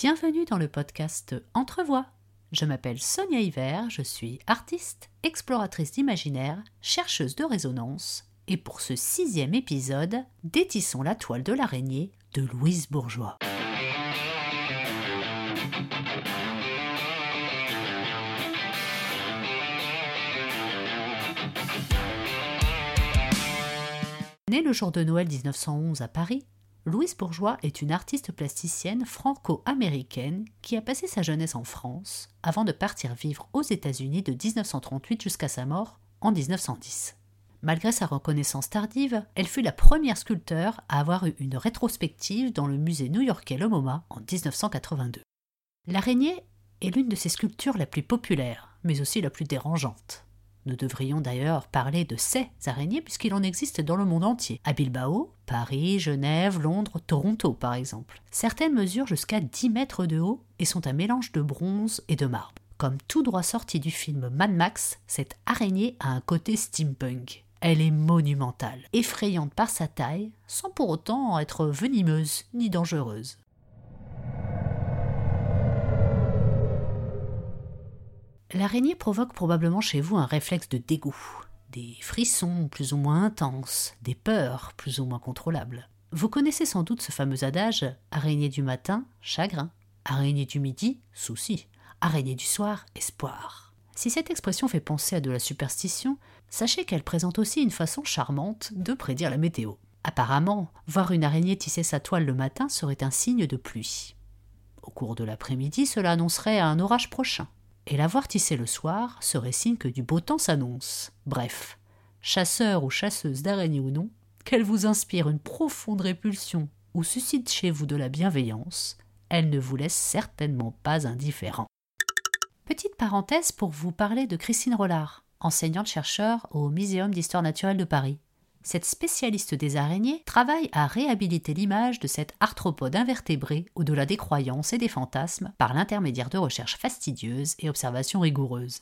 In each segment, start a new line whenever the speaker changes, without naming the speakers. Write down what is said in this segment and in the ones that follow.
Bienvenue dans le podcast Entrevoix. Je m'appelle Sonia Hiver, je suis artiste, exploratrice d'imaginaire, chercheuse de résonance, et pour ce sixième épisode, détissons la toile de l'araignée de Louise Bourgeois. Née le jour de Noël 1911 à Paris, Louise Bourgeois est une artiste plasticienne franco-américaine qui a passé sa jeunesse en France avant de partir vivre aux États-Unis de 1938 jusqu'à sa mort en 1910. Malgré sa reconnaissance tardive, elle fut la première sculpteur à avoir eu une rétrospective dans le musée new-yorkais Le MoMA en 1982. L'araignée est l'une de ses sculptures la plus populaire, mais aussi la plus dérangeante. Nous devrions d'ailleurs parler de ces araignées puisqu'il en existe dans le monde entier, à Bilbao, Paris, Genève, Londres, Toronto par exemple. Certaines mesurent jusqu'à 10 mètres de haut et sont un mélange de bronze et de marbre. Comme tout droit sorti du film Mad Max, cette araignée a un côté steampunk. Elle est monumentale, effrayante par sa taille, sans pour autant être venimeuse ni dangereuse. L'araignée provoque probablement chez vous un réflexe de dégoût, des frissons plus ou moins intenses, des peurs plus ou moins contrôlables. Vous connaissez sans doute ce fameux adage araignée du matin, chagrin, araignée du midi, souci, araignée du soir, espoir. Si cette expression fait penser à de la superstition, sachez qu'elle présente aussi une façon charmante de prédire la météo. Apparemment, voir une araignée tisser sa toile le matin serait un signe de pluie. Au cours de l'après-midi, cela annoncerait un orage prochain et la voir tisser le soir serait signe que du beau temps s'annonce. Bref, chasseur ou chasseuse d'araignées ou non, qu'elle vous inspire une profonde répulsion ou suscite chez vous de la bienveillance, elle ne vous laisse certainement pas indifférent. Petite parenthèse pour vous parler de Christine Rollard, enseignante-chercheur au Muséum d'histoire naturelle de Paris cette spécialiste des araignées travaille à réhabiliter l'image de cet arthropode invertébré au-delà des croyances et des fantasmes par l'intermédiaire de recherches fastidieuses et observations rigoureuses.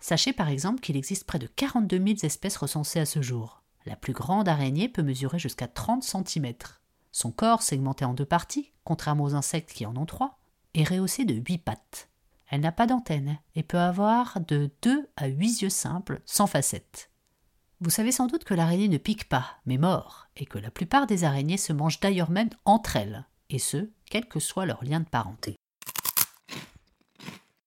Sachez par exemple qu'il existe près de 42 000 espèces recensées à ce jour. La plus grande araignée peut mesurer jusqu'à 30 cm. Son corps, segmenté en deux parties, contrairement aux insectes qui en ont trois, est rehaussé de 8 pattes. Elle n'a pas d'antenne et peut avoir de 2 à 8 yeux simples sans facettes. Vous savez sans doute que l'araignée ne pique pas, mais mord, et que la plupart des araignées se mangent d'ailleurs même entre elles, et ce, quel que soit leur lien de parenté.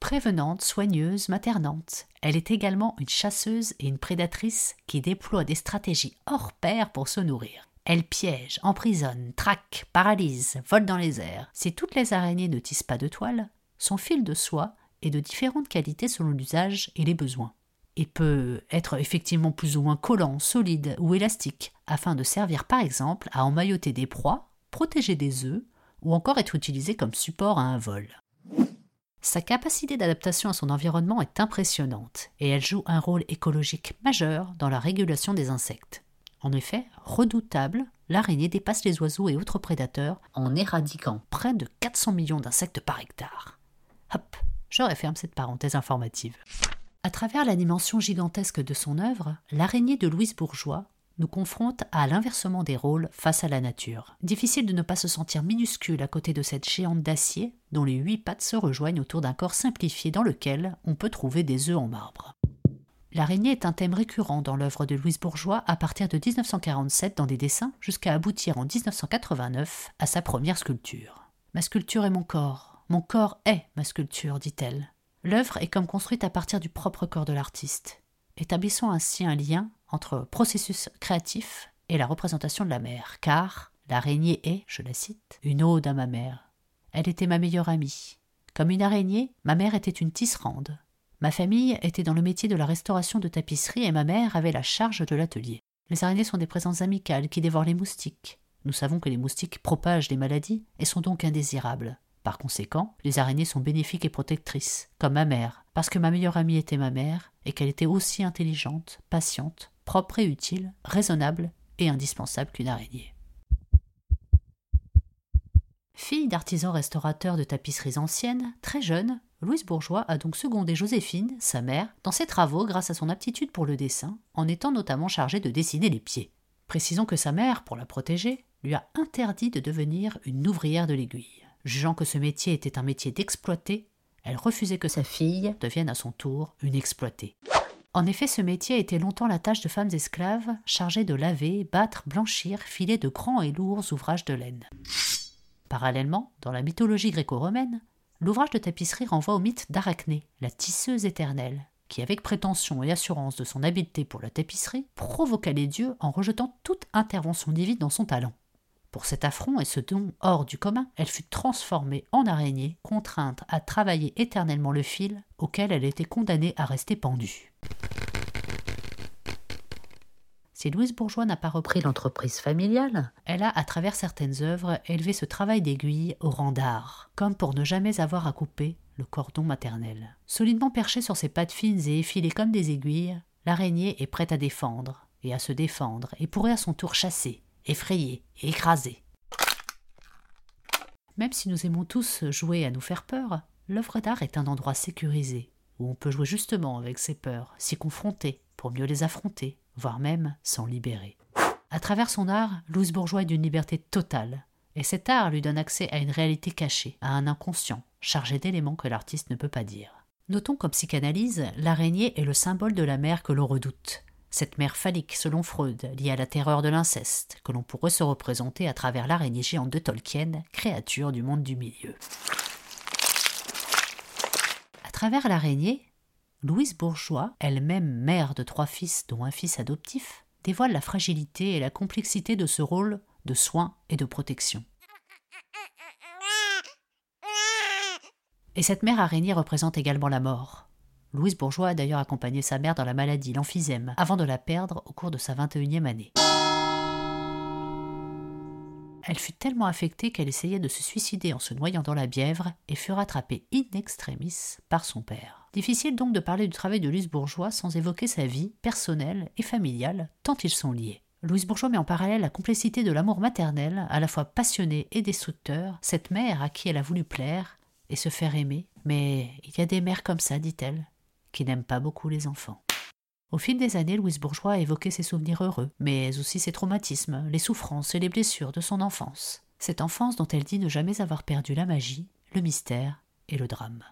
Prévenante, soigneuse, maternante, elle est également une chasseuse et une prédatrice qui déploie des stratégies hors pair pour se nourrir. Elle piège, emprisonne, traque, paralyse, vole dans les airs. Si toutes les araignées ne tissent pas de toile, son fil de soie est de différentes qualités selon l'usage et les besoins et peut être effectivement plus ou moins collant, solide ou élastique, afin de servir par exemple à emmailloter des proies, protéger des œufs, ou encore être utilisé comme support à un vol. Sa capacité d'adaptation à son environnement est impressionnante et elle joue un rôle écologique majeur dans la régulation des insectes. En effet, redoutable, l'araignée dépasse les oiseaux et autres prédateurs en éradiquant près de 400 millions d'insectes par hectare. Hop, je referme cette parenthèse informative. À travers la dimension gigantesque de son œuvre, l'araignée de Louise Bourgeois nous confronte à l'inversement des rôles face à la nature. Difficile de ne pas se sentir minuscule à côté de cette géante d'acier dont les huit pattes se rejoignent autour d'un corps simplifié dans lequel on peut trouver des œufs en marbre. L'araignée est un thème récurrent dans l'œuvre de Louise Bourgeois à partir de 1947 dans des dessins jusqu'à aboutir en 1989 à sa première sculpture. Ma sculpture est mon corps, mon corps est ma sculpture, dit-elle. L'œuvre est comme construite à partir du propre corps de l'artiste, établissant ainsi un lien entre processus créatif et la représentation de la mère, car l'araignée est, je la cite, une ode à ma mère. Elle était ma meilleure amie. Comme une araignée, ma mère était une tisserande. Ma famille était dans le métier de la restauration de tapisserie et ma mère avait la charge de l'atelier. Les araignées sont des présences amicales qui dévorent les moustiques. Nous savons que les moustiques propagent les maladies et sont donc indésirables. Par conséquent, les araignées sont bénéfiques et protectrices, comme ma mère, parce que ma meilleure amie était ma mère, et qu'elle était aussi intelligente, patiente, propre et utile, raisonnable et indispensable qu'une araignée. Fille d'artisan restaurateur de tapisseries anciennes, très jeune, Louise Bourgeois a donc secondé Joséphine, sa mère, dans ses travaux grâce à son aptitude pour le dessin, en étant notamment chargée de dessiner les pieds. Précisons que sa mère, pour la protéger, lui a interdit de devenir une ouvrière de l'aiguille. Jugeant que ce métier était un métier d'exploité, elle refusait que sa fille devienne à son tour une exploitée. En effet, ce métier était longtemps la tâche de femmes esclaves chargées de laver, battre, blanchir, filer de grands et lourds ouvrages de laine. Parallèlement, dans la mythologie gréco-romaine, l'ouvrage de tapisserie renvoie au mythe d'Arachné, la tisseuse éternelle, qui, avec prétention et assurance de son habileté pour la tapisserie, provoqua les dieux en rejetant toute intervention divine dans son talent. Pour cet affront et ce don hors du commun, elle fut transformée en araignée, contrainte à travailler éternellement le fil auquel elle était condamnée à rester pendue. Si Louise Bourgeois n'a pas repris l'entreprise familiale, elle a, à travers certaines œuvres, élevé ce travail d'aiguille au rang d'art, comme pour ne jamais avoir à couper le cordon maternel. Solidement perchée sur ses pattes fines et effilées comme des aiguilles, l'araignée est prête à défendre, et à se défendre, et pourrait à son tour chasser, effrayé et écrasé. Même si nous aimons tous jouer à nous faire peur, l'œuvre d'art est un endroit sécurisé, où on peut jouer justement avec ses peurs, s'y confronter, pour mieux les affronter, voire même s'en libérer. À travers son art, Louise Bourgeois est d'une liberté totale, et cet art lui donne accès à une réalité cachée, à un inconscient, chargé d'éléments que l'artiste ne peut pas dire. Notons qu'en psychanalyse, l'araignée est le symbole de la mère que l'on redoute, cette mère phallique selon Freud, liée à la terreur de l'inceste, que l'on pourrait se représenter à travers l'araignée géante de Tolkien, créature du monde du milieu. À travers l'araignée, Louise Bourgeois, elle-même mère de trois fils dont un fils adoptif, dévoile la fragilité et la complexité de ce rôle de soins et de protection. Et cette mère araignée représente également la mort, Louise Bourgeois a d'ailleurs accompagné sa mère dans la maladie, l'emphysème, avant de la perdre au cours de sa 21e année. Elle fut tellement affectée qu'elle essayait de se suicider en se noyant dans la Bièvre et fut rattrapée in extremis par son père. Difficile donc de parler du travail de Louise Bourgeois sans évoquer sa vie personnelle et familiale, tant ils sont liés. Louise Bourgeois met en parallèle la complexité de l'amour maternel, à la fois passionné et destructeur, cette mère à qui elle a voulu plaire et se faire aimer. Mais il y a des mères comme ça, dit-elle, qui n'aime pas beaucoup les enfants. Au fil des années, Louise Bourgeois a évoqué ses souvenirs heureux, mais aussi ses traumatismes, les souffrances et les blessures de son enfance. Cette enfance dont elle dit ne jamais avoir perdu la magie, le mystère et le drame.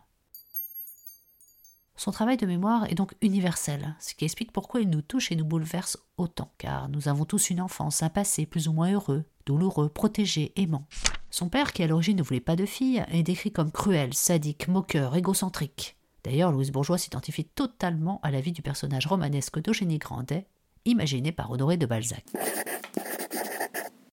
Son travail de mémoire est donc universel, ce qui explique pourquoi il nous touche et nous bouleverse autant, car nous avons tous une enfance, un passé plus ou moins heureux, douloureux, protégé, aimant. Son père, qui à l'origine ne voulait pas de fille, est décrit comme cruel, sadique, moqueur, égocentrique. D'ailleurs, Louise Bourgeois s'identifie totalement à la vie du personnage romanesque d'Eugénie Grandet, imaginé par Honoré de Balzac.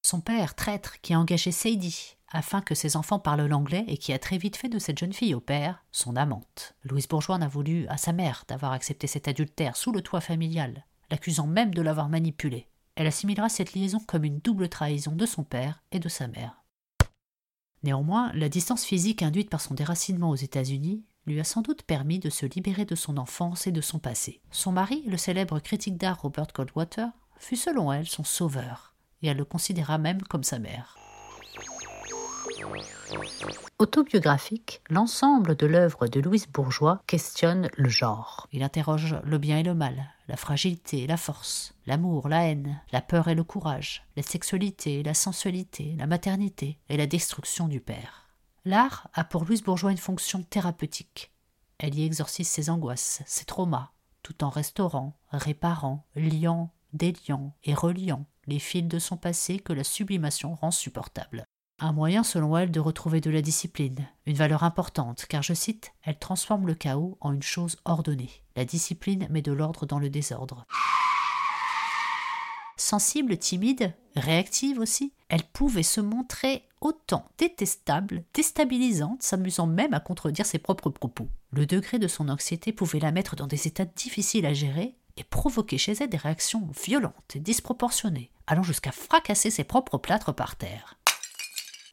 Son père, traître, qui a engagé Sadie afin que ses enfants parlent l'anglais et qui a très vite fait de cette jeune fille au père son amante. Louise Bourgeois n'a voulu à sa mère d'avoir accepté cet adultère sous le toit familial, l'accusant même de l'avoir manipulé. Elle assimilera cette liaison comme une double trahison de son père et de sa mère. Néanmoins, la distance physique induite par son déracinement aux États-Unis lui a sans doute permis de se libérer de son enfance et de son passé. Son mari, le célèbre critique d'art Robert Goldwater, fut selon elle son sauveur, et elle le considéra même comme sa mère. Autobiographique, l'ensemble de l'œuvre de Louise Bourgeois questionne le genre. Il interroge le bien et le mal, la fragilité la force, l'amour, la haine, la peur et le courage, la sexualité, la sensualité, la maternité et la destruction du père. L'art a pour Louise Bourgeois une fonction thérapeutique. Elle y exorcise ses angoisses, ses traumas, tout en restaurant, réparant, liant, déliant et reliant les fils de son passé que la sublimation rend supportable. Un moyen, selon elle, de retrouver de la discipline, une valeur importante, car, je cite, elle transforme le chaos en une chose ordonnée. La discipline met de l'ordre dans le désordre. Sensible, timide, réactive aussi, elle pouvait se montrer autant détestable, déstabilisante, s'amusant même à contredire ses propres propos. Le degré de son anxiété pouvait la mettre dans des états difficiles à gérer et provoquer chez elle des réactions violentes et disproportionnées, allant jusqu'à fracasser ses propres plâtres par terre.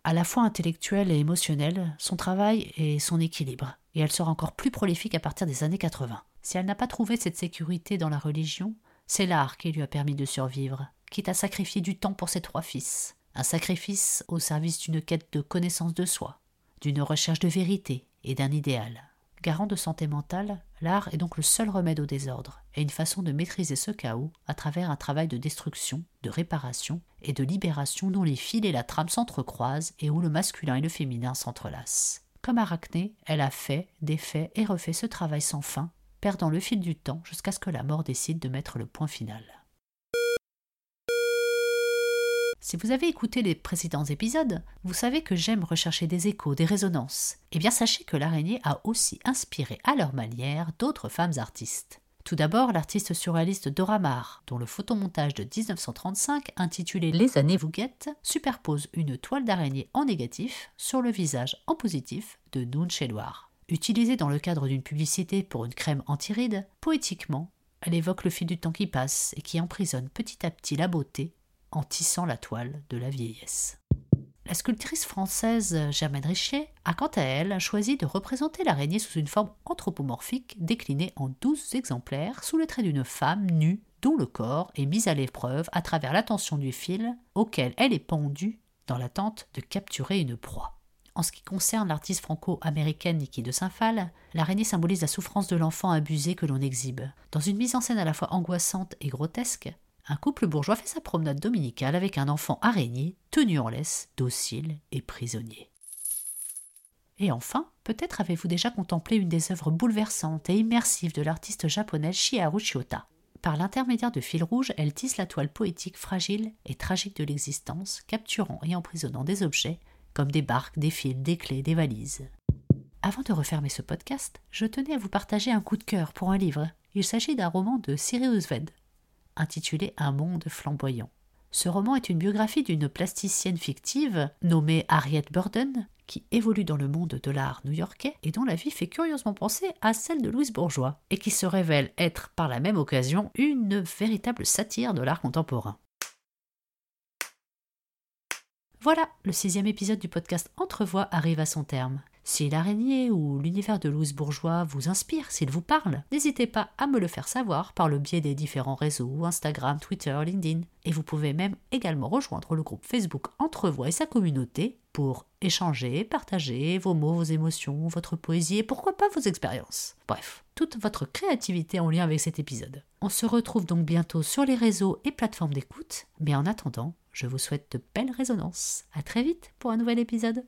À la fois intellectuelle et émotionnelle, son travail est son équilibre, et elle sera encore plus prolifique à partir des années 80. Si elle n'a pas trouvé cette sécurité dans la religion, c'est l'art qui lui a permis de survivre, quitte à sacrifier du temps pour ses trois fils. Un sacrifice au service d'une quête de connaissance de soi, d'une recherche de vérité et d'un idéal. Garant de santé mentale, l'art est donc le seul remède au désordre, est une façon de maîtriser ce chaos à travers un travail de destruction, de réparation et de libération dont les fils et la trame s'entrecroisent et où le masculin et le féminin s'entrelacent. Comme Arachné, elle a fait, défait et refait ce travail sans fin, perdant le fil du temps jusqu'à ce que la mort décide de mettre le point final. Si vous avez écouté les précédents épisodes, vous savez que j'aime rechercher des échos, des résonances. Eh bien, sachez que l'araignée a aussi inspiré à leur manière d'autres femmes artistes. Tout d'abord, l'artiste surréaliste Dora Maar, dont le photomontage de 1935, intitulé Les années vous guettent, superpose une toile d'araignée en négatif sur le visage en positif de Noun Chelouar. Utilisée dans le cadre d'une publicité pour une crème anti-rides, poétiquement, elle évoque le fil du temps qui passe et qui emprisonne petit à petit la beauté tissant la toile de la vieillesse. La sculptrice française Germaine Richer a quant à elle choisi de représenter l'araignée sous une forme anthropomorphique déclinée en douze exemplaires sous le trait d'une femme nue dont le corps est mis à l'épreuve à travers la tension du fil auquel elle est pendue dans l'attente de capturer une proie. En ce qui concerne l'artiste franco-américaine Niki de Saint-Phal, l'araignée symbolise la souffrance de l'enfant abusé que l'on exhibe. Dans une mise en scène à la fois angoissante et grotesque, un couple bourgeois fait sa promenade dominicale avec un enfant araignée, tenu en laisse, docile et prisonnier. Et enfin, peut-être avez-vous déjà contemplé une des œuvres bouleversantes et immersives de l'artiste japonaise Shiharu Shiota. Par l'intermédiaire de fils rouges, elle tisse la toile poétique fragile et tragique de l'existence, capturant et emprisonnant des objets comme des barques, des fils, des clés, des valises. Avant de refermer ce podcast, je tenais à vous partager un coup de cœur pour un livre. Il s'agit d'un roman de Sirius Ved, intitulé Un monde flamboyant. Ce roman est une biographie d'une plasticienne fictive nommée Harriet Burden, qui évolue dans le monde de l'art new-yorkais et dont la vie fait curieusement penser à celle de Louise Bourgeois, et qui se révèle être par la même occasion une véritable satire de l'art contemporain. Voilà, le sixième épisode du podcast Entrevoix arrive à son terme. Si l'araignée ou l'univers de Louise Bourgeois vous inspire, s'il vous parle, n'hésitez pas à me le faire savoir par le biais des différents réseaux Instagram, Twitter, LinkedIn. Et vous pouvez même également rejoindre le groupe Facebook Entrevoix et sa communauté pour échanger, partager vos mots, vos émotions, votre poésie et pourquoi pas vos expériences. Bref, toute votre créativité en lien avec cet épisode. On se retrouve donc bientôt sur les réseaux et plateformes d'écoute, mais en attendant, je vous souhaite de belles résonances. À très vite pour un nouvel épisode.